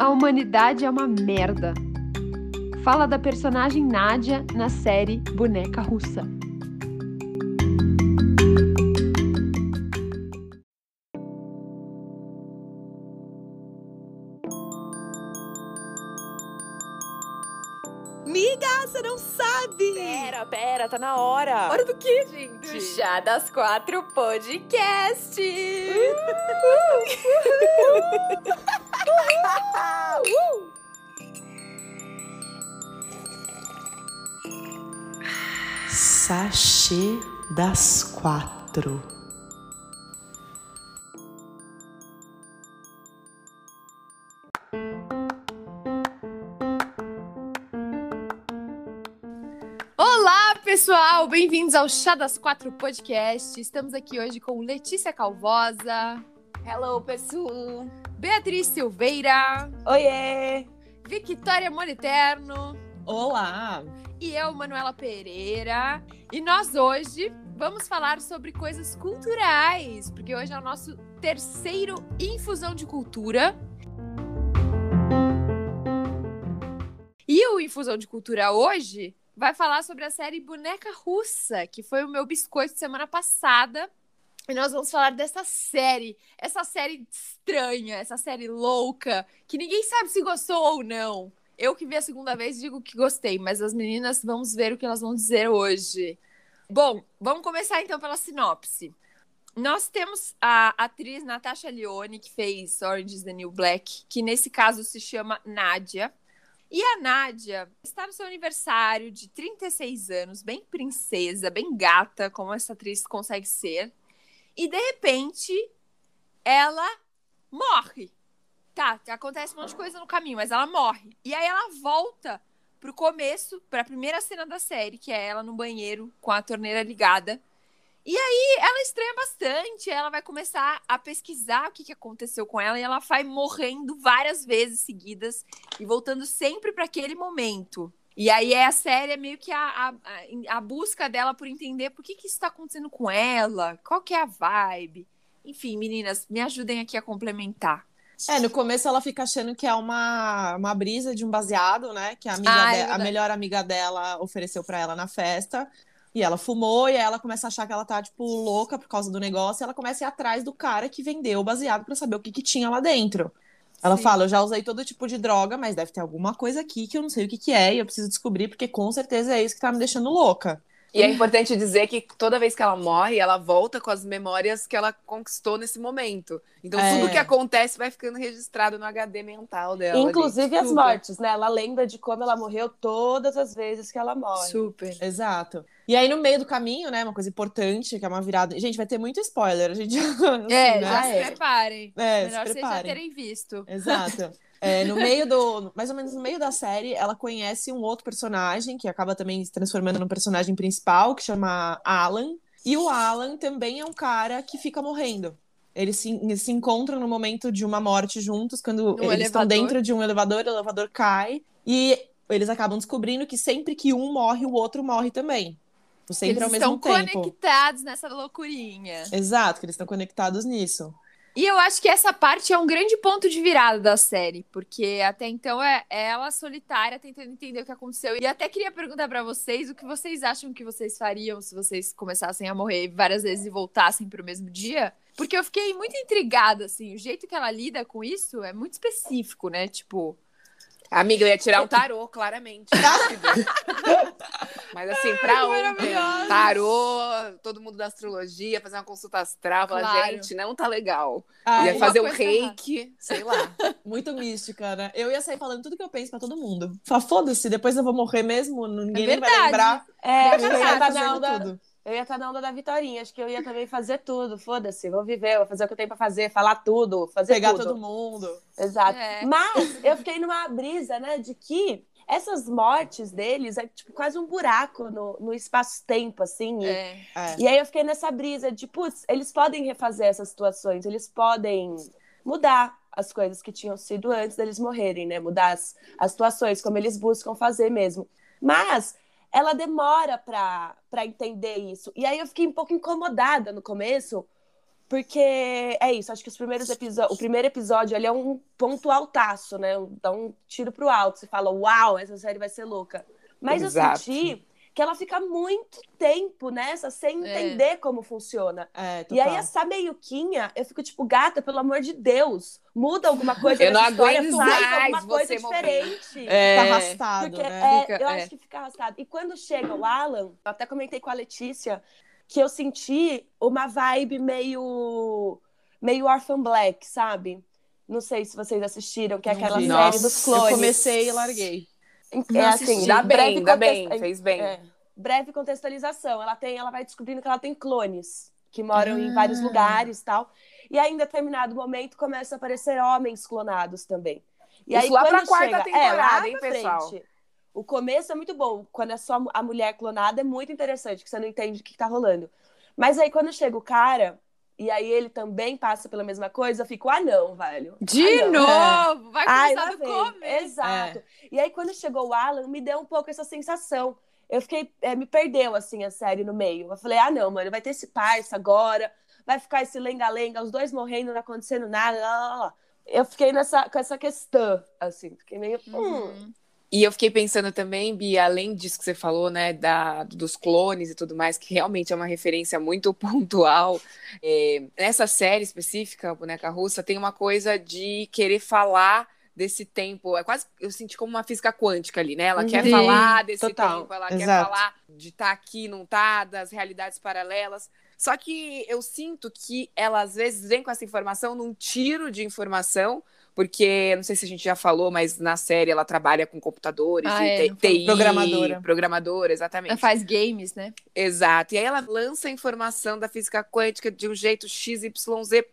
A humanidade é uma merda. Fala da personagem Nádia na série Boneca Russa. Miga, você não sabe! Pera, pera, tá na hora. Hora do quê, gente? Do Chá das Quatro Podcast! Sachê das Quatro. Olá, pessoal! Bem-vindos ao Chá das Quatro Podcast. Estamos aqui hoje com Letícia Calvosa, Hello, pessoal! Beatriz Silveira, Oiê! Victoria Moliterno Olá! e eu, Manuela Pereira. E nós hoje vamos falar sobre coisas culturais, porque hoje é o nosso terceiro Infusão de Cultura. E o Infusão de Cultura hoje vai falar sobre a série Boneca Russa, que foi o meu biscoito semana passada. E nós vamos falar dessa série, essa série estranha, essa série louca, que ninguém sabe se gostou ou não. Eu que vi a segunda vez digo que gostei, mas as meninas vamos ver o que elas vão dizer hoje. Bom, vamos começar então pela sinopse. Nós temos a atriz Natasha Lyonne, que fez Orange is the New Black, que nesse caso se chama Nádia. E a Nádia está no seu aniversário de 36 anos, bem princesa, bem gata, como essa atriz consegue ser. E de repente, ela morre. Tá, acontece um monte de coisa no caminho, mas ela morre. E aí ela volta pro começo, pra primeira cena da série, que é ela no banheiro com a torneira ligada. E aí ela estranha bastante, ela vai começar a pesquisar o que, que aconteceu com ela e ela vai morrendo várias vezes seguidas e voltando sempre para aquele momento. E aí é a série é meio que a, a, a busca dela por entender por que, que isso está acontecendo com ela, qual que é a vibe. Enfim, meninas, me ajudem aqui a complementar. É, no começo ela fica achando que é uma, uma brisa de um baseado, né? Que a, amiga Ah, é de- a verdade. melhor amiga dela ofereceu pra ela na festa. E ela fumou, e aí ela começa a achar que ela tá, tipo, louca por causa do negócio. E ela começa a ir atrás do cara que vendeu o baseado pra saber o que, que tinha lá dentro. Ela Sim. fala: Eu já usei todo tipo de droga, mas deve ter alguma coisa aqui que eu não sei o que, que é, e eu preciso descobrir, porque com certeza é isso que tá me deixando louca. E é importante dizer que toda vez que ela morre, ela volta com as memórias que ela conquistou nesse momento. Então É. tudo que acontece vai ficando registrado no HD mental dela. Inclusive as Super. mortes, né? Ela lembra de como ela morreu todas as vezes que ela morre. Super. Exato. E aí, no meio do caminho, né, uma coisa importante, que é uma virada. Gente, vai ter muito spoiler. A gente já. assim, É, né? já se é. preparem. É, Melhor se vocês já preparem. terem visto. Exato. É, no meio do. Mais ou menos no meio da série, ela conhece um outro personagem que acaba também se transformando no personagem principal, que chama Alan. E o Alan também é um cara que fica morrendo. Eles se, eles se encontram no momento de uma morte juntos, quando No eles estão elevador. dentro de um elevador, o elevador cai. E eles acabam descobrindo que sempre que um morre, o outro morre também. Sempre Eles ao mesmo estão tempo. conectados nessa loucurinha. Exato, que eles estão conectados nisso. E eu acho que essa parte é um grande ponto de virada da série, porque até então é ela solitária tentando entender o que aconteceu. E até queria perguntar pra vocês o que vocês acham que vocês fariam se vocês começassem a morrer várias vezes e voltassem pro mesmo dia. Porque eu fiquei muito intrigada, assim. O jeito que ela lida com isso é muito específico, né? Tipo, Amiga, eu ia tirar um tarô, claramente. Mas assim, pra ontem, tarô, todo mundo da astrologia, fazer uma consulta astral, falar, Claro. gente, não tá legal. Ah, ia fazer um tá errada. reiki, sei lá. Muito mística, né? Eu ia sair falando tudo que eu penso pra todo mundo. Fala, foda-se, depois eu vou morrer mesmo, ninguém nem vai verdade. lembrar. É, na fazendo onda. tudo. Eu ia estar na onda da Vitorinha. Acho que eu ia também fazer tudo. Foda-se, vou viver, vou fazer o que eu tenho pra fazer, falar tudo, fazer Pegar tudo. todo mundo. Exato. É. Mas eu fiquei numa brisa, né, de que essas mortes deles é tipo quase um buraco no, no espaço-tempo, assim. e- é, É. E aí eu fiquei nessa brisa de, putz, eles podem refazer essas situações, eles podem mudar as coisas que tinham sido antes deles morrerem, né? Mudar as, as situações, como eles buscam fazer mesmo. Mas ela demora pra entender isso. E aí eu fiquei um pouco incomodada no começo, Porque é isso, acho que os primeiros o primeiro episódio ali é um ponto altaço, né? Dá um tiro pro alto. Você fala, uau, essa série vai ser louca. Mas Exato. eu senti que ela fica muito tempo nessa, sem É. entender como funciona. É, E aí, essa meiuquinha, eu fico tipo, gata, pelo amor de Deus, muda alguma coisa Eu não história, aguento faz mais alguma coisa diferente. É, Tá arrastado, Porque né? é, Fica- eu é. acho que fica arrastado. E quando chega o Alan, eu até comentei com a Letícia que eu senti uma vibe meio meio Orphan Black, sabe? Não sei se vocês assistiram, que é aquela vi. série Nossa, dos Eu clones. comecei e larguei. É Não assim, assisti. Dá breve bem, dá bem, contexto- fez bem. é, breve contextualização. Ela tem, ela vai descobrindo que ela tem clones que moram em Ah. vários lugares, tal. E aí, em determinado momento, começam a aparecer homens clonados também. E Isso aí, lá pra quando quarta chega, temporada, é, lá hein, pra pessoal? frente, O começo é muito bom. Quando é só a mulher clonada, é muito interessante, que você não entende o que tá rolando. Mas aí, quando chega o cara, e aí ele também passa pela mesma coisa, eu fico, ah, não, velho. De ah, não. novo! Vai Ai, começar do começo. Exato. E aí, quando chegou o Alan, me deu um pouco essa sensação. Eu fiquei, é, me perdeu, assim, a série no meio. Eu falei, ah, não, mano, vai ter esse parça agora, vai ficar esse lenga-lenga, os dois morrendo, não acontecendo nada, lá, lá, lá. Eu fiquei nessa, com essa questão, assim, fiquei meio, hum, Uhum. E eu fiquei pensando também, Bia, além disso que você falou, né, da, dos clones e tudo mais, que realmente é uma referência muito pontual. é, nessa série específica, Boneca Russa, tem uma coisa de querer falar desse tempo. É quase, eu senti como uma física quântica ali, né? Ela quer Sim, falar desse total. tempo, ela quer Exato. falar de estar aqui, não tá, das realidades paralelas. Só que eu sinto que ela às vezes vem com essa informação num tiro de informação, porque não sei se a gente já falou, mas na série ela trabalha com computadores Ah, e é. TI, Programadora. programadora, exatamente. Ela faz games, né? Exato. E aí ela lança a informação da física quântica de um jeito XYZ,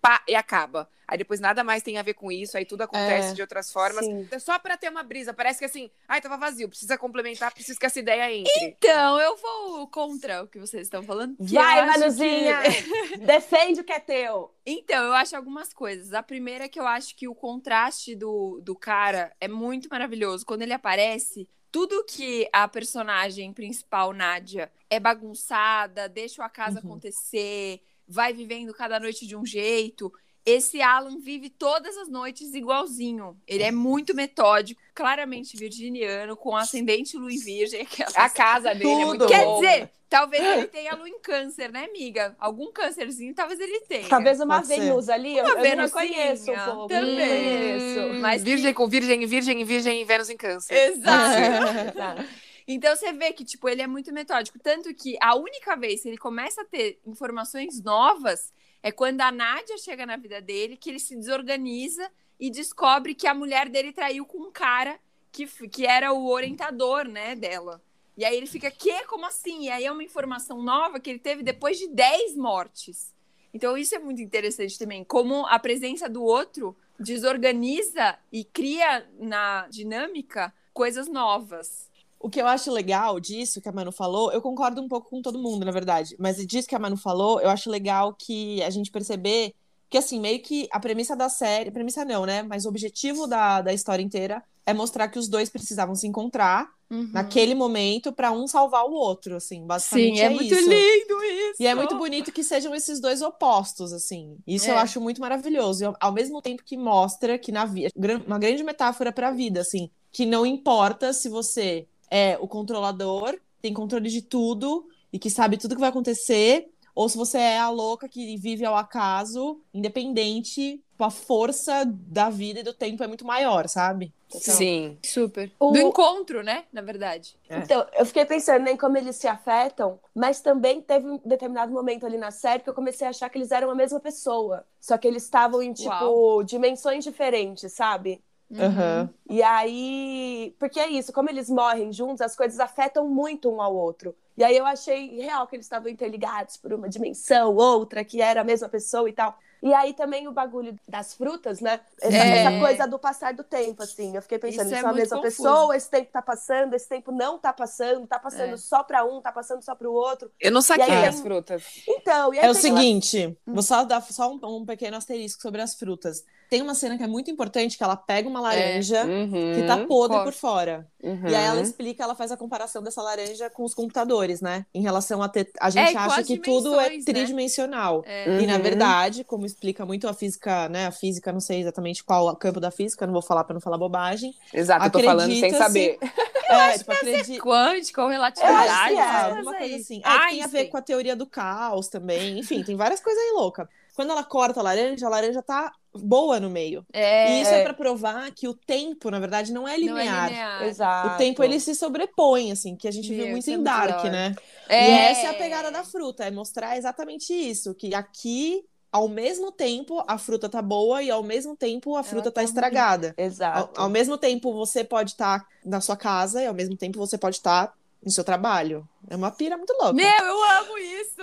pá, e acaba. Aí depois nada mais tem a ver com isso, aí tudo acontece É. de outras formas. Sim. É só pra ter uma brisa. Parece que assim, ai, tava vazio, precisa complementar, precisa que essa ideia entre. Então, eu vou contra o que vocês estão falando. vai, Manuzinha, que- defende o que é teu. Então, eu acho algumas coisas. A primeira é que eu acho que o contraste do, do cara é muito maravilhoso. Quando ele aparece, tudo que a personagem principal, Nádia, é bagunçada, deixa a casa Uhum. acontecer, vai vivendo cada noite de um jeito. Esse Alan vive todas as noites igualzinho. Ele é muito metódico, claramente virginiano, com ascendente lua em virgem. aquelas- A casa dele é muito Tudo. Quer boa. dizer, talvez ele tenha lua em câncer, né, amiga? Algum câncerzinho, talvez ele tenha. Talvez uma Pode ser. Vênus ali, eu, Uma eu não Venusinha, conheço um pouco. também. Conheço. Mas virgem com virgem, virgem, virgem e Vênus em câncer. Exato. Tá. Então você vê que, tipo, ele é muito metódico. Tanto que a única vez que ele começa a ter informações novas é quando a Nádia chega na vida dele, que ele se desorganiza e descobre que a mulher dele traiu com um cara que, que era o orientador, né, dela. E aí ele fica, que? Como assim? E aí é uma informação nova que ele teve depois de 10 mortes. Então isso é muito interessante também, como a presença do outro desorganiza e cria na dinâmica coisas novas. O que eu acho legal disso que a Manu falou, eu concordo um pouco com todo mundo, na verdade. Mas disso que a Manu falou, eu acho legal que a gente perceber que, assim, meio que a premissa da série, premissa não, né? Mas o objetivo da, da história inteira é mostrar que os dois precisavam se encontrar naquele momento pra um salvar o outro, assim, basicamente Sim, é, é, muito isso. lindo isso. E é muito bonito que sejam esses dois opostos, assim. Isso É. eu acho muito maravilhoso. E ao- ao mesmo tempo que mostra que na vida, uma grande metáfora pra vida, assim, que não importa se você é o controlador, tem controle de tudo e que sabe tudo que vai acontecer, ou se você é a louca que vive ao acaso, independente, tipo, a força da vida e do tempo é muito maior, sabe? Sim. Super. O- Do encontro, né? Na verdade. É. Então, eu fiquei pensando em como eles se afetam, mas também teve um determinado momento ali na série que eu comecei a achar que eles eram a mesma pessoa. Só que eles estavam em, tipo, Uau. dimensões diferentes, sabe? Aham. E aí. Porque é isso, como eles morrem juntos, as coisas afetam muito um ao outro. E aí eu achei real que eles estavam interligados por uma dimensão, outra, que era a mesma pessoa e tal. E aí também o bagulho das frutas, né? Essa, É. essa coisa do passar do tempo, assim. Eu fiquei pensando, Isso isso é é a mesma confuso. pessoa, esse tempo tá passando, esse tempo não tá passando, tá passando É. só pra um, tá passando só pro outro. Eu não saquei aí- as frutas. Então, e aí É o tem aquela- seguinte, vou só dar só um, um pequeno asterisco sobre as frutas. Tem uma cena que é muito importante, que ela pega uma laranja Uhum. que tá podre por fora. Uhum. E aí ela explica, ela faz a comparação dessa laranja com os computadores. né? Em relação a ter. A gente É, com acha que tudo é né? tridimensional. É. E na Uhum. verdade, como explica muito a física, né? A física, não sei exatamente qual é o campo da física, não vou falar para não falar bobagem. Exato, eu tô falando sem saber. É, tipo, acredita. Quântica ou Eu relatividade. acho é, alguma coisa assim. É, que tem a ver com a teoria do caos também. Enfim, tem várias coisas aí loucas. Quando ela corta a laranja, a laranja tá boa no meio. É, e isso é, É. pra provar que o tempo, na verdade, não é linear. não é linear. Exato. O tempo ele se sobrepõe, assim, que a gente viu Meu, muito isso é em muito da Dark, hora. né? É. E essa é a pegada da fruta, é mostrar exatamente isso, que aqui, ao mesmo tempo, a fruta tá boa e ao mesmo tempo a fruta tá tá ruim. estragada. Ao, Exato. ao mesmo tempo você pode estar na sua casa e ao mesmo tempo você pode estar no seu trabalho. É uma pira muito louca. Meu, eu amo isso!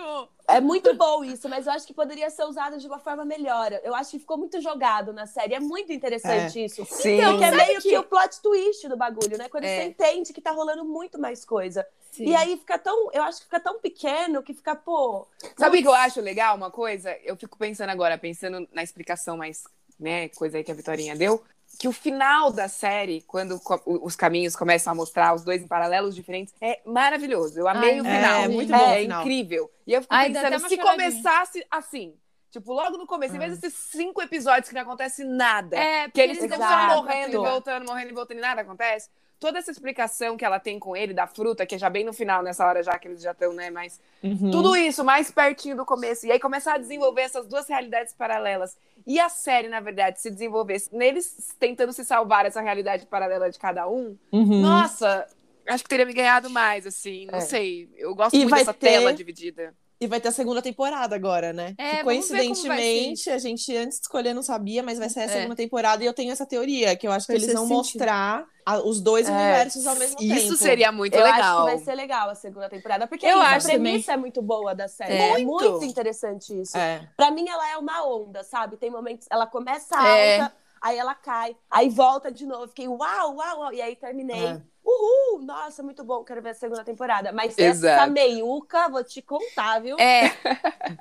É muito bom isso, mas eu acho que poderia ser usado de uma forma melhor. Eu acho que ficou muito jogado na série. É muito interessante isso. Sim. Então, que é meio que... que- o plot twist do bagulho, né? Quando É. você entende que tá rolando muito mais coisa. Sim. E aí fica tão. Eu acho que fica tão pequeno que fica, pô. Sabe o que eu acho legal? Uma coisa, eu fico pensando agora, pensando na explicação mais, né, coisa aí que a Vitorinha deu, que o final da série, quando os caminhos começam a mostrar os dois em paralelos diferentes, é maravilhoso. Eu amei Ai, o é, final. é muito é, bom final. incrível. E eu fico Ai, pensando, se choradinha. começasse assim, tipo, logo no começo, em vez desses cinco episódios que não acontece nada, É, que eles ficam Exato. só morrendo e voltando, morrendo e voltando e nada acontece. Toda essa explicação que ela tem com ele da fruta, que é já bem no final, nessa hora já que eles já estão, né, mais Uhum. tudo isso mais pertinho do começo. E aí começar a desenvolver essas duas realidades paralelas. E a série, na verdade, se desenvolvesse neles tentando se salvar essa realidade paralela de cada um. Uhum. Nossa, acho que teria me ganhado mais, assim. Não É. sei. Eu gosto E muito dessa ter- tela dividida. E vai ter a segunda temporada agora, né? É, que vai coincidentemente, a gente antes de escolher não sabia, mas vai ser a É. segunda temporada e eu tenho essa teoria, que eu acho que Faz eles vão sentido. mostrar a- os dois É. universos ao mesmo tempo. Isso seria muito eu legal. acho que vai ser legal a segunda temporada. Porque Eu isso, acho a premissa é muito boa da série. É. É, Muito. muito interessante isso. É. Pra mim, ela é uma onda, sabe? Tem momentos. Ela começa É. alta, aí ela cai, aí volta de novo. Fiquei uau, uau, uau. E aí terminei. É. Uhul! Nossa, muito bom, quero ver a segunda temporada. Mas essa Exato. meiuca, vou te contar, viu? É,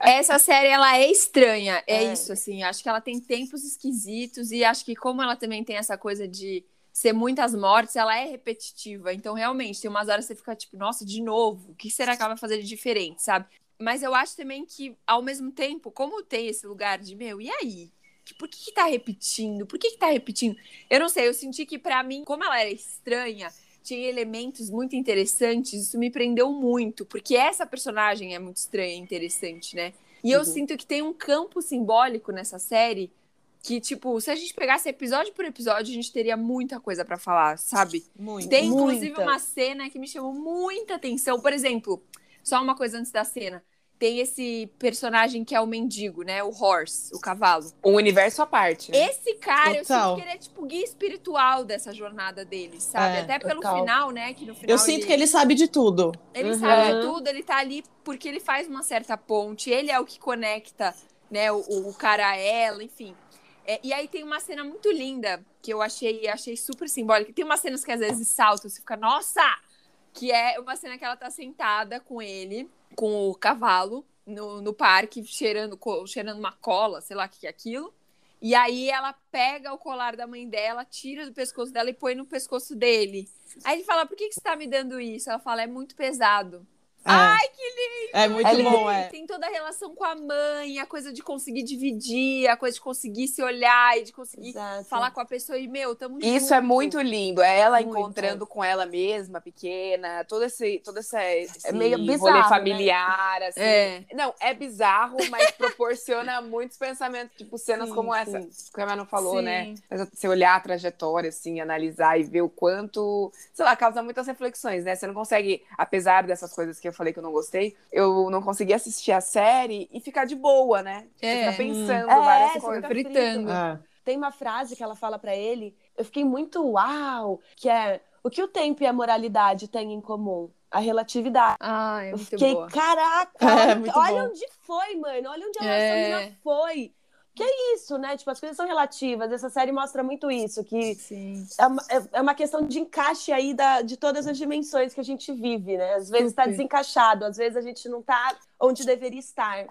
essa série ela é estranha, é, É. isso assim. Acho que ela tem tempos esquisitos e acho que como ela também tem essa coisa de ser muitas mortes, ela é repetitiva. Então realmente tem umas horas que você fica tipo, nossa, de novo, o que será que ela vai fazer de diferente, sabe? Mas eu acho também que ao mesmo tempo, como tem esse lugar de meu, e aí? Por que, que tá repetindo? Por que, que tá repetindo? Eu não sei, eu senti que pra mim, como ela era estranha, tinha elementos muito interessantes, isso me prendeu muito, porque essa personagem é muito estranha e interessante, né? E eu Uhum. sinto que tem um campo simbólico nessa série que, tipo, se a gente pegasse episódio por episódio, a gente teria muita coisa pra falar, sabe? Muito. Tem, inclusive, Muita. uma cena que me chamou muita atenção. Por exemplo, só uma coisa antes da cena. Tem esse personagem que é o mendigo, né? O horse, o cavalo. Um universo à parte. né? Esse cara, eu Total. sinto que ele é tipo guia espiritual dessa jornada dele, sabe? É, Até pelo total. final, né? Que no final Eu sinto que ele sabe de tudo. ele Uhum. sabe de tudo, ele tá ali porque ele faz uma certa ponte, ele é o que conecta, né, o, o cara a ela, enfim. É, e aí tem uma cena muito linda que eu achei, achei super simbólica. Tem umas cenas que às vezes saltam, você fica, nossa! Que é uma cena que ela tá sentada com ele, com o cavalo, no, no parque, cheirando, cheirando uma cola, sei lá o que que é aquilo. E aí ela pega o colar da mãe dela, tira do pescoço dela e põe no pescoço dele. Aí ele fala, por que, que você tá me dando isso? Ela fala, é muito pesado. Ai, que lindo! É muito É lindo. bom, é. Tem toda a relação com a mãe, a coisa de conseguir dividir, a coisa de conseguir se olhar e de conseguir Exato. falar com a pessoa e, meu, tamo Isso junto. é muito lindo. É ela Muito. encontrando com ela mesma, pequena, todo esse, todo esse, esse meio rolê bizarro, né? familiar, assim. É. Não, é bizarro, mas proporciona muitos pensamentos, tipo cenas Sim, como sim. essa que a Manu falou, Sim. né? Mas Você olhar a trajetória, assim, analisar e ver o quanto, sei lá, causa muitas reflexões, né? Você não consegue, apesar dessas coisas que eu falei que eu não gostei, eu não consegui assistir a série e ficar de boa, né? É. fica pensando É, várias você coisas. fica fritando. É. Tem uma frase que ela fala pra ele, eu fiquei muito uau, que é o que o tempo e a moralidade têm em comum? A relatividade. Ai, é Eu muito fiquei, boa. caraca, É, olha, muito olha bom. onde foi, mano. Olha onde a É. nossa menina foi. Que é isso, né? Tipo, as coisas são relativas. Essa série mostra muito isso, que é uma, é- é uma questão de encaixe aí da, de todas as dimensões que a gente vive, né? Às vezes tá Super. desencaixado, às vezes a gente não tá onde deveria estar.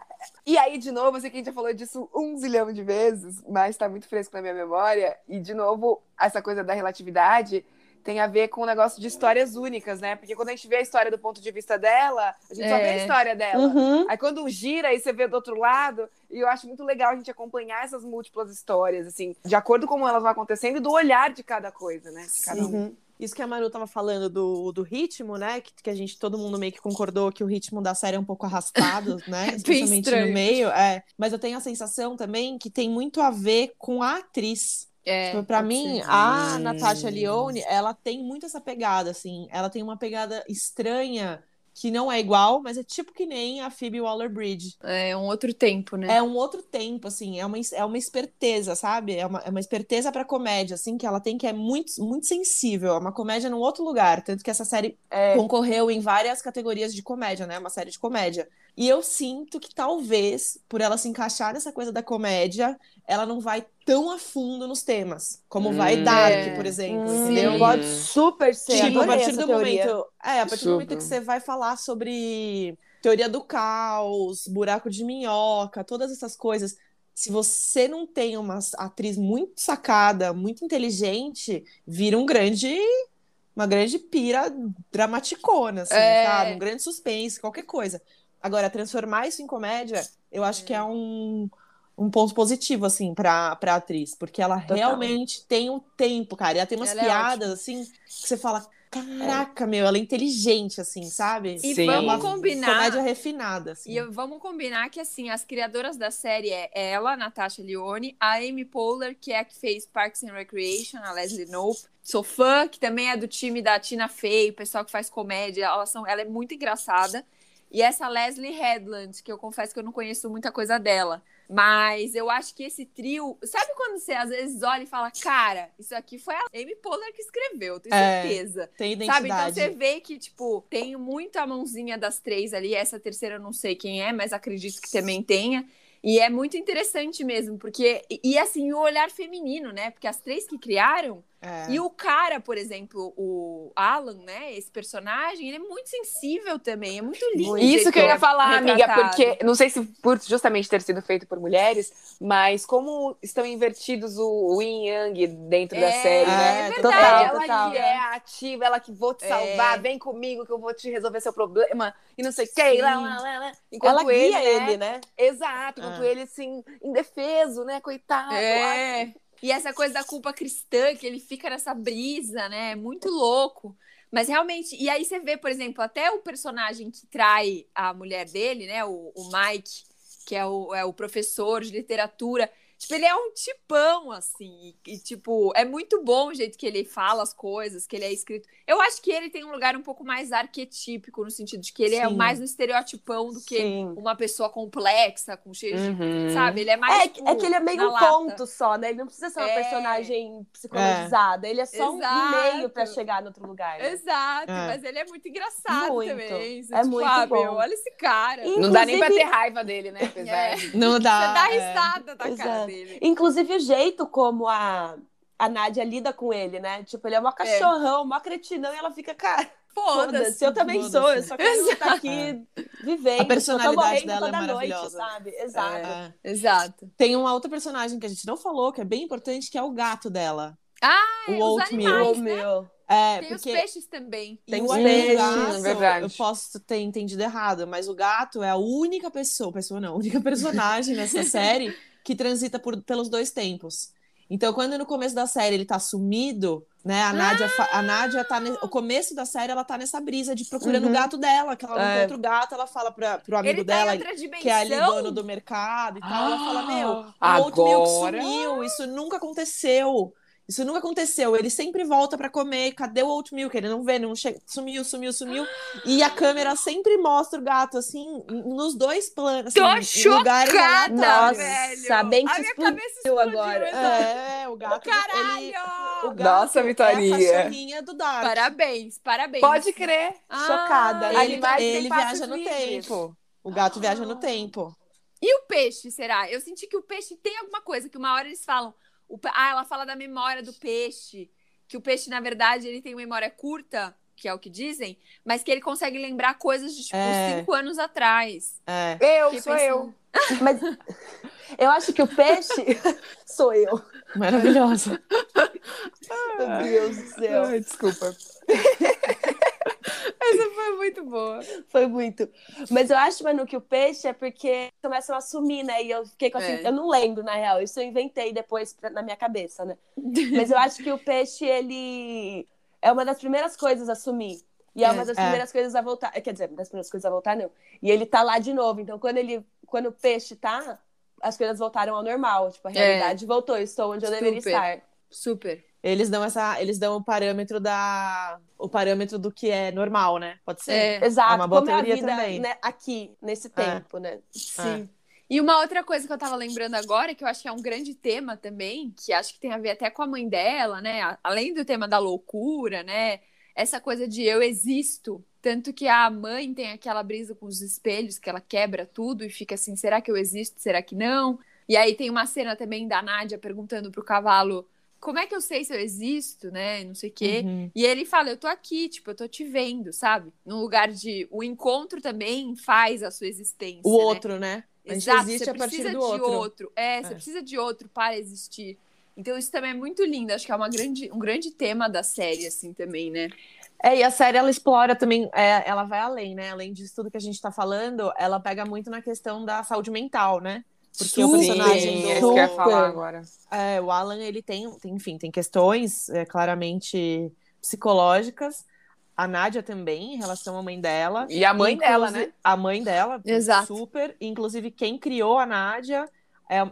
E aí, de novo, eu sei que a gente já falou disso um zilhão de vezes, mas tá muito fresco na minha memória. E, de novo, essa coisa da relatividade tem a ver com o negócio de histórias únicas, né? Porque quando a gente vê a história do ponto de vista dela, a gente só vê a É. história dela. Uhum. Aí quando gira, aí você vê do outro lado, e eu acho muito legal a gente acompanhar essas múltiplas histórias, assim, de acordo com como elas vão acontecendo e do olhar de cada coisa, né? De cada um. Uhum. Isso que a Manu tava falando do, do ritmo, né? Que, que a gente, todo mundo meio que concordou que o ritmo da série é um pouco arrastado, né? Especialmente no meio. É. Mas eu tenho a sensação também que tem muito a ver com a atriz. É, Tipo, pra mim, ser. a Hum. Natasha Lyonne, ela tem muito essa pegada, assim. Ela tem uma pegada estranha, que não é igual, mas é tipo que nem a Phoebe Waller-Bridge. É um outro tempo, né? É um outro tempo, assim, é uma, é uma esperteza, sabe? É uma, é uma esperteza pra comédia, assim, que ela tem que é muito, muito sensível. É uma comédia num outro lugar. Tanto que essa série É. concorreu em várias categorias de comédia, né? Uma série de comédia. E eu sinto que talvez, por ela se encaixar nessa coisa da comédia, ela não vai tão a fundo nos temas, como vai Hum. Dark, É. por exemplo, Hum, entendeu? Pode super ser. Tipo, a partir do teoria. momento. É, a partir do momento Super. que você vai falar sobre teoria do caos, buraco de minhoca, todas essas coisas. Se você não tem uma atriz muito sacada, muito inteligente, vira um grande. Uma grande pira dramaticona, assim, É. sabe? Um grande suspense, qualquer coisa. Agora, transformar isso em comédia, eu acho que é um, um ponto positivo, assim, pra, pra atriz. Porque ela Total. realmente tem o tempo, cara. E ela tem umas Ela é piadas, assim, que você fala, caraca, meu, ela é inteligente, assim, sabe? E Sim. É vamos combinar. comédia refinada, assim. E vamos combinar que, assim, as criadoras da série é ela, Natasha Lyonne, a Amy Poehler, que é a que fez Parks and Recreation, a Leslie Knope. Sou fã, que também é do time da Tina Fey, o pessoal que faz comédia. Elas são, ela é muito engraçada. E essa Leslie Headland, que eu confesso que eu não conheço muita coisa dela. Mas eu acho que esse trio. Sabe quando você às vezes olha e fala, cara, isso aqui foi a Amy Poehler que escreveu, tenho É. certeza. Tem Sabe? Então identidade. você vê que, tipo, tem muita mãozinha das três ali. Essa terceira eu não sei quem é, mas acredito que também tenha. E é muito interessante mesmo, porque. E, e, assim, o olhar feminino, né? Porque as três que criaram. É. E o cara, por exemplo, o Alan, né? Esse personagem, ele é muito sensível também. É muito lindo. Isso que eu ia é falar, amiga, retratado. porque não sei se por justamente ter sido feito por mulheres, mas como estão invertidos o, o yin yang dentro da É, série, é né? verdade, total, ela total. que é ativa, ela que vou te É. salvar, vem comigo que eu vou te resolver seu problema e não sei o que, lá, lá, lá, lá. Enquanto Ela ele, guia né? ele, né? Exato, enquanto É. ele assim, indefeso, né, coitado. É. E essa coisa da culpa cristã, que ele fica nessa brisa, né? É muito louco. Mas realmente, e aí você vê, por exemplo, até o personagem que trai a mulher dele, né? O, o Mike, que é o, é o professor de literatura. Tipo, ele é um tipão, assim. E, e, tipo, é muito bom o jeito que ele fala as coisas, que ele é escrito. Eu acho que ele tem um lugar um pouco mais arquetípico, no sentido de que ele é Sim. mais no estereotipão do que Sim. uma pessoa complexa, com cheio de. Uhum. Sabe? Ele é mais. É, tipo, é que ele é meio um lata. ponto só, né? Ele não precisa ser uma É. personagem psicologizada. Ele é só um Exato. meio pra chegar no outro lugar. né? Exato, É. mas ele é muito engraçado Muito. também. Você, É tipo, muito ah, bom. meu, olha esse cara. E- Não dá nem pra ter Inclusive- raiva dele, né? Apesar É. de- Não Você dá. dá é. risada da cara. Dele. Inclusive o jeito como a, a Nádia lida com ele, né? Tipo, ele é uma cachorrão, uma cretinão, e ela fica, cara, Foda-se. foda-se, eu também foda-se. sou, eu só quero estar aqui vivendo. A personalidade dela é toda noite, maravilhosa. sabe? Exato. É. Exato. Tem uma outra personagem que a gente não falou, que é bem importante, que é o gato dela. Ah, o os Oatmeal. animais, né? meu. É, Tem porque os peixes também. E Tem os gato, peixes, verdade. eu posso ter entendido errado, mas o gato é a única pessoa, pessoa não, a única personagem nessa série que transita por- pelos dois tempos. Então, quando no começo da série ele tá sumido, né? A Nádia, fa- a Nádia tá. ne- O começo da série ela tá nessa brisa de procurando Uhum. o gato dela, que ela não É. encontra o gato, ela fala pra, pro amigo Ele tá dela, que é ali dono do mercado e tal. ela fala: Meu, o Oatmeal que Agora- sumiu, isso nunca aconteceu. Isso nunca aconteceu. Ele sempre volta pra comer. Cadê o oatmeal? Que ele não vê, não chega. Sumiu, sumiu, sumiu. E a câmera sempre mostra o gato assim, nos dois planos, Tô assim, em lugares chocada, aleatórios. velho. bem que A minha explodiu cabeça explodiu agora. exato. É, o gato. Caralho! Ele, o gato Nossa, É a Vitoria. do Dark. Parabéns, parabéns. Pode crer. Ah, Chocada. Ele, têm ele passos viaja no livres. tempo. O gato viaja no tempo. E o peixe, será? Eu senti que o peixe tem alguma coisa, que uma hora eles falam. O ah, ela fala da memória do peixe. Que o peixe, na verdade, ele tem uma memória curta, que é o que dizem, mas que ele consegue lembrar coisas de, tipo, É. cinco anos atrás. É. Eu, Fiquei sou pensando. eu. Mas eu acho que o peixe sou eu. Maravilhosa. Meu Deus do céu. Ai, desculpa. Essa foi muito boa. Foi muito. Mas eu acho, Manu, que o peixe é porque começam a assumir, né? E eu fiquei com assim, É. eu não lembro, na real. Isso eu inventei depois pra- na minha cabeça, né? Mas eu acho que o peixe, ele é uma das primeiras coisas a assumir. E é, É. uma das É. primeiras coisas a voltar. Quer dizer, uma das primeiras coisas a voltar, não. E ele tá lá de novo. Então, quando ele. Quando o peixe tá, as coisas voltaram ao normal. Tipo, a realidade voltou. Estou onde eu deveria Super. estar. Super. Eles dão essa, eles dão o parâmetro da, o parâmetro do que é normal, né? Pode ser. É. Exato. É uma boa como é a teoria vida também. né, aqui, nesse tempo, né? Sim. E uma outra coisa que eu tava lembrando agora, que eu acho que é um grande tema também, que acho que tem a ver até com a mãe dela, né? Além do tema da loucura, né? Essa coisa de eu existo. Tanto que a mãe tem aquela brisa com os espelhos, que ela quebra tudo e fica assim: será que eu existo? Será que não? E aí tem uma cena também da Nádia perguntando pro cavalo: como é que eu sei se eu existo, né? Não sei o quê. Uhum. E ele fala, eu tô aqui, tipo, eu tô te vendo, sabe? Num lugar de. O encontro também faz a sua existência. O né? outro, né? A gente Exato, existe você a partir precisa do de outro. É, você É. precisa de outro para existir. Então isso também é muito lindo. Acho que é uma grande, um grande tema da série, assim, também, né? É, e a série ela explora também, é, ela vai além, né? Além disso tudo que a gente tá falando, ela pega muito na questão da saúde mental, né? Porque o Super. personagem Sim, do. é isso que eu ia Super. falar agora. É, o Alan, ele tem, tem, enfim, tem questões é, claramente psicológicas. A Nádia também, em relação à mãe dela. E a mãe dela, né? A mãe dela, Exato. super. Inclusive, quem criou a Nádia é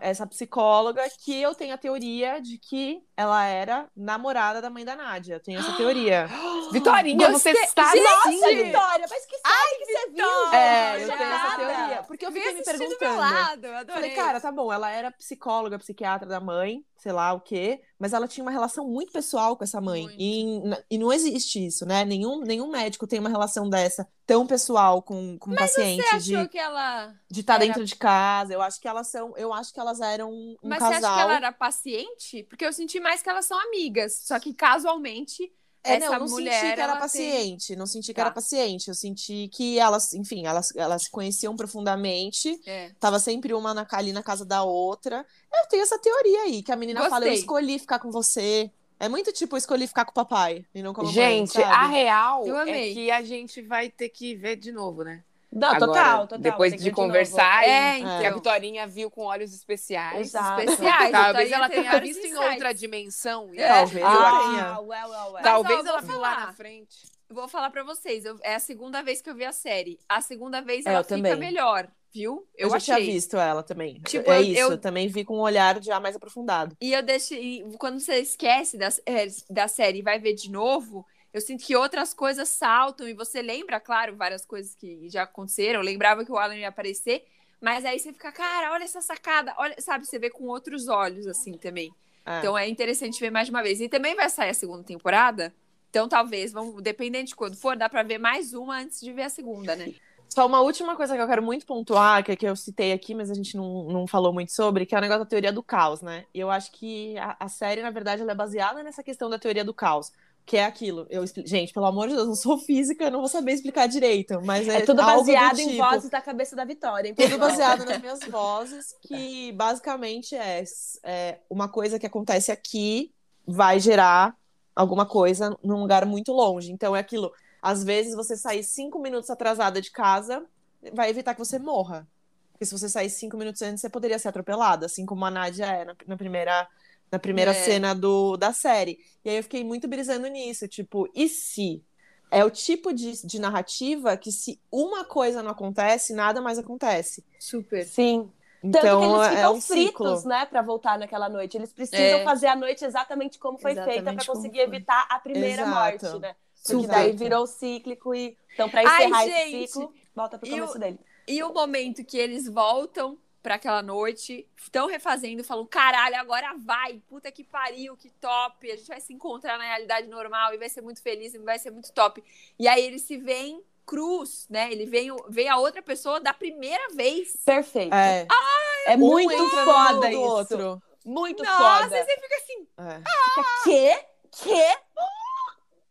essa psicóloga que eu tenho a teoria de que ela era namorada da mãe da Nádia. Eu tenho essa teoria. Vitorinha, você Gostei. está Gente, Nossa. Vitória, mas que série que você viu? É, eu tenho essa teoria. Porque eu fiquei me perguntando. lado, eu adorei. Falei, cara, tá bom, ela era psicóloga, psiquiatra da mãe, sei lá o quê, mas ela tinha uma relação muito pessoal com essa mãe. E, e não existe isso, né? Nenhum, nenhum médico tem uma relação dessa tão pessoal com, com um paciente Você de achou que ela. de estar era- dentro de casa. Eu acho que elas são, eu acho que elas eram um Mas casal. você acha que ela era paciente? Porque eu senti mais que elas são amigas. Só que casualmente. É, essa não, eu não mulher, senti que era ela tem- paciente, não senti que Tá. era paciente. Eu senti que elas, enfim, elas, elas se conheciam profundamente. É. Tava sempre uma na, ali na casa da outra. Eu tenho essa teoria aí, que a menina fala, eu Gostei. escolhi ficar com você. É muito tipo, eu escolhi ficar com o papai e não com a mamãe, Gente, sabe? a real Eu é que a gente vai ter que ver de novo, né? Não, Agora, total, total. Depois de conversar, É, e então. que a Vitorinha viu com olhos especiais. Exato. Especiais. Talvez ela tem tenha visto em outra dimensão. e É, ela- talvez eu Ah, tenha. ué, ué, ué. Talvez Mas, ó, ela viu lá falar. na frente. Vou falar pra vocês. eu- é a segunda vez que eu vi a série. A segunda vez É, ela eu fica também. melhor, viu? Eu, Eu, já achei. tinha visto ela também. Tipo, é eu- isso, eu- também vi com um olhar já mais aprofundado. E eu deixei. e Quando você esquece da, é, da série e vai ver de novo, eu sinto que outras coisas saltam e você lembra, claro, várias coisas que já aconteceram. Eu lembrava que o Alan ia aparecer, mas aí você fica, cara, olha essa sacada, olha, sabe? Você vê com outros olhos, assim, também. É. Então é interessante ver mais de uma vez. E também vai sair a segunda temporada. Então talvez, vamos, dependendo de quando for, dá pra ver mais uma antes de ver a segunda, né? Só uma última coisa que eu quero muito pontuar, que, é que eu citei aqui, mas a gente não, não falou muito sobre, que é o negócio da teoria do caos, né? E eu acho que a, a série, na verdade, ela é baseada nessa questão da teoria do caos. Que é aquilo. Eu, gente, pelo amor de Deus, eu não sou física, eu não vou saber explicar direito. Mas é, É tudo baseado em tipo. vozes da cabeça da Vitória. hein, Tudo baseado nas minhas vozes, que basicamente é, é uma coisa que acontece aqui vai gerar alguma coisa num lugar muito longe. Então é aquilo. Às vezes você sair cinco minutos atrasada de casa vai evitar que você morra. Porque se você sair cinco minutos antes, você poderia ser atropelada, assim como a Nádia é na, na primeira, na primeira É. cena do, da série. E aí eu fiquei muito brisando nisso, tipo, e se? É o tipo de, de narrativa que se uma coisa não acontece, nada mais acontece. Super. Sim. Tanto Então que eles é ficam um ciclo. fritos, né, pra voltar naquela noite. Eles precisam É. fazer a noite exatamente como foi Exatamente feita como conseguir evitar a primeira Exato. morte, né? Porque daí virou cíclico e então pra Ai, encerrar gente. esse ciclo, volta pro E o- começo dele. E o momento que eles voltam pra aquela noite, estão refazendo, falam: caralho, agora vai, puta que pariu, que top, a gente vai se encontrar na realidade normal e vai ser muito feliz e vai ser muito top. E aí eles se veem cruz, né? Ele vem, o- vem a outra pessoa da primeira vez. Perfeito. É, É um muito foda isso. outro. Muito Nossa, foda. você fica assim. É. Quê? Quê?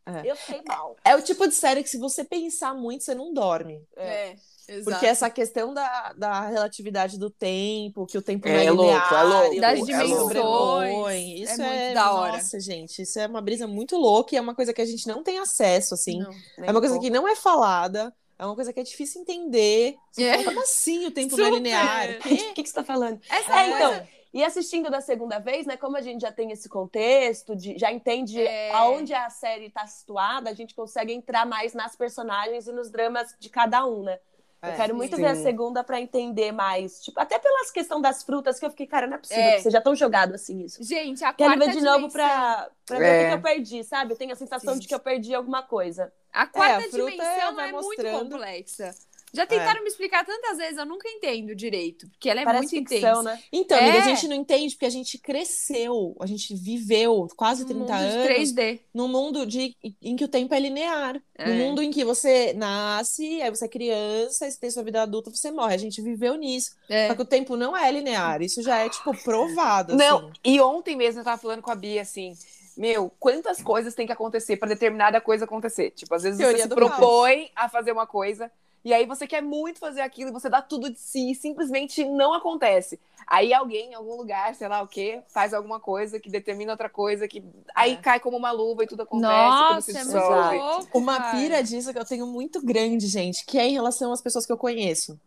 É. Eu sei mal. É o tipo de série que se você pensar muito, você não dorme. É, exato. Porque essa questão da, da relatividade do tempo, que o tempo É não é louco, é linear, louco, e Das dimensões, Isso é é, muito da hora. Nossa, gente, isso é uma brisa muito louca e é uma coisa que a gente não tem acesso, assim. Não. É uma coisa que não é falada, é uma coisa que é difícil entender. Você É. fala, Como assim o tempo não é Super. linear? O que, que, que você tá falando? Essa É, coisa- então. E assistindo da segunda vez, né? Como a gente já tem esse contexto, de, já entende É. aonde a série está situada, a gente consegue entrar mais nas personagens e nos dramas de cada um, né? Eu É, quero muito sim. ver a segunda pra entender mais. Tipo, até pelas questão das frutas que eu fiquei, cara, não é possível É. que vocês já estão jogados assim isso. Gente, a Quero quarta ver de novo dimensão- pra, pra ver É. o que, que eu perdi, sabe? Eu tenho a sensação Sim. de que eu perdi alguma coisa. A quarta a fruta dimensão é muito complexa. Já tentaram me explicar tantas vezes, eu nunca entendo direito, porque ela é Parece muito ficção, intensa. né? Então, amiga, a É. gente não entende porque a gente cresceu, a gente viveu quase Um 30 mundo anos de 3D. num mundo de, em que o tempo é linear. É. Num mundo em que você nasce, aí você é criança, aí você tem sua vida adulta, você morre. A gente viveu nisso. É. Só que o tempo não é linear. Isso já é, tipo, provado. Não, assim. e ontem mesmo eu tava falando com a Bia assim. Meu, quantas coisas tem que acontecer pra determinada coisa acontecer? Tipo, às vezes Teoria você se propõe a fazer uma coisa e aí você quer muito fazer aquilo e você dá tudo de si e simplesmente não acontece. Aí alguém em algum lugar, sei lá o quê, faz alguma coisa que determina outra coisa que aí É. cai como uma luva e tudo acontece, Nossa, é muito louco. Uma pira disso que eu tenho muito grande, gente, que é em relação às pessoas que eu conheço.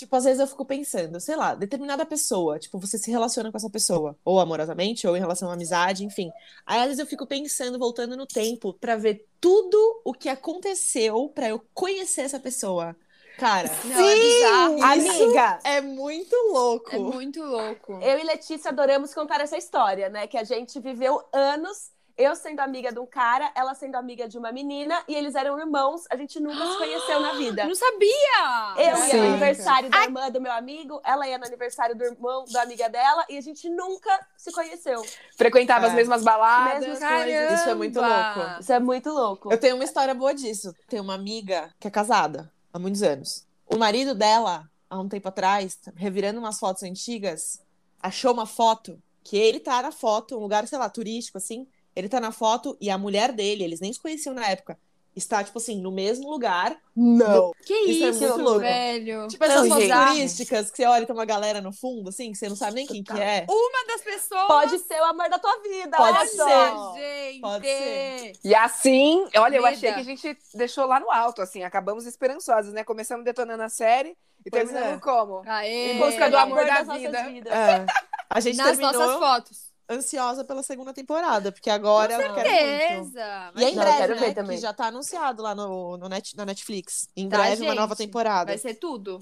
Tipo, às vezes eu fico pensando, sei lá, determinada pessoa, tipo, você se relaciona com essa pessoa, ou amorosamente, ou em relação à amizade, enfim. Aí às vezes eu fico pensando, voltando no tempo, pra ver tudo o que aconteceu pra eu conhecer essa pessoa. Cara, Não, é bizarro. Isso Amiga, é muito louco. É muito louco. eu e Letícia adoramos contar essa história, né? Que a gente viveu anos, eu sendo amiga de um cara, ela sendo amiga de uma menina, e eles eram irmãos, a gente nunca se conheceu na vida. Não sabia! Eu ia Sim. no aniversário da irmã do meu amigo, ela ia no aniversário do irmão da amiga dela, e a gente nunca se conheceu. Frequentava É. as mesmas baladas. Mesmas Caramba! Isso é muito louco. Isso é muito louco. Eu tenho uma história boa disso. Tem uma amiga que é casada há muitos anos. O marido dela, há um tempo atrás, revirando umas fotos antigas, achou uma foto que ele tá na foto, um lugar, sei lá, turístico, assim. Ele tá na foto e a mulher dele, eles nem se conheciam na época, está, tipo assim, no mesmo lugar. Não. Que Isso é isso, muito louco. velho? Tipo essas Não, fotos turísticas que você olha e tem uma galera no fundo, assim, que você não sabe nem quem que é. Uma das pessoas. Pode ser o amor da tua vida, Pode olha ser. só. gente. Pode ser. E assim, olha, eu achei que a gente deixou lá no alto, assim, acabamos esperançosos, né? Começamos detonando a série e Pois terminamos é. como? Aê. Em busca do Pelo amor da das nossas vida. vidas. É. A gente Nas terminou nossas fotos. Ansiosa pela segunda temporada, porque agora eu quero muito. Beleza. E é em breve, quero né? ver também. Que já tá anunciado lá no, no net, na Netflix. Em Tá, breve, uma nova gente. temporada. Vai ser tudo.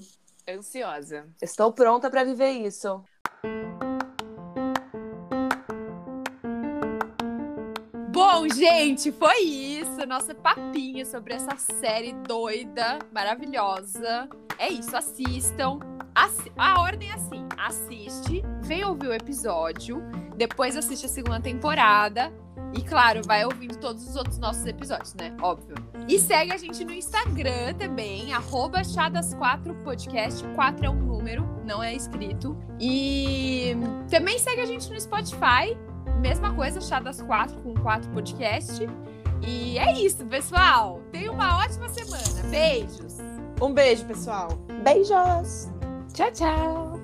Ansiosa. Estou pronta pra viver isso. Bom, gente, foi isso. Nossa papinha sobre essa série doida, maravilhosa. É isso, assistam. A ordem é assim: assiste, vem ouvir o episódio, depois assiste a segunda temporada. E claro, vai ouvindo todos os outros nossos episódios, né? Óbvio. E segue a gente no Instagram também, arroba chadas4podcast. 4 é um número, não é escrito. E também segue a gente no Spotify. Mesma coisa, Chadas4 com 4 podcast. E é isso, pessoal. Tenha uma ótima semana. Beijos! Um beijo, pessoal. Beijos! Ciao, ciao.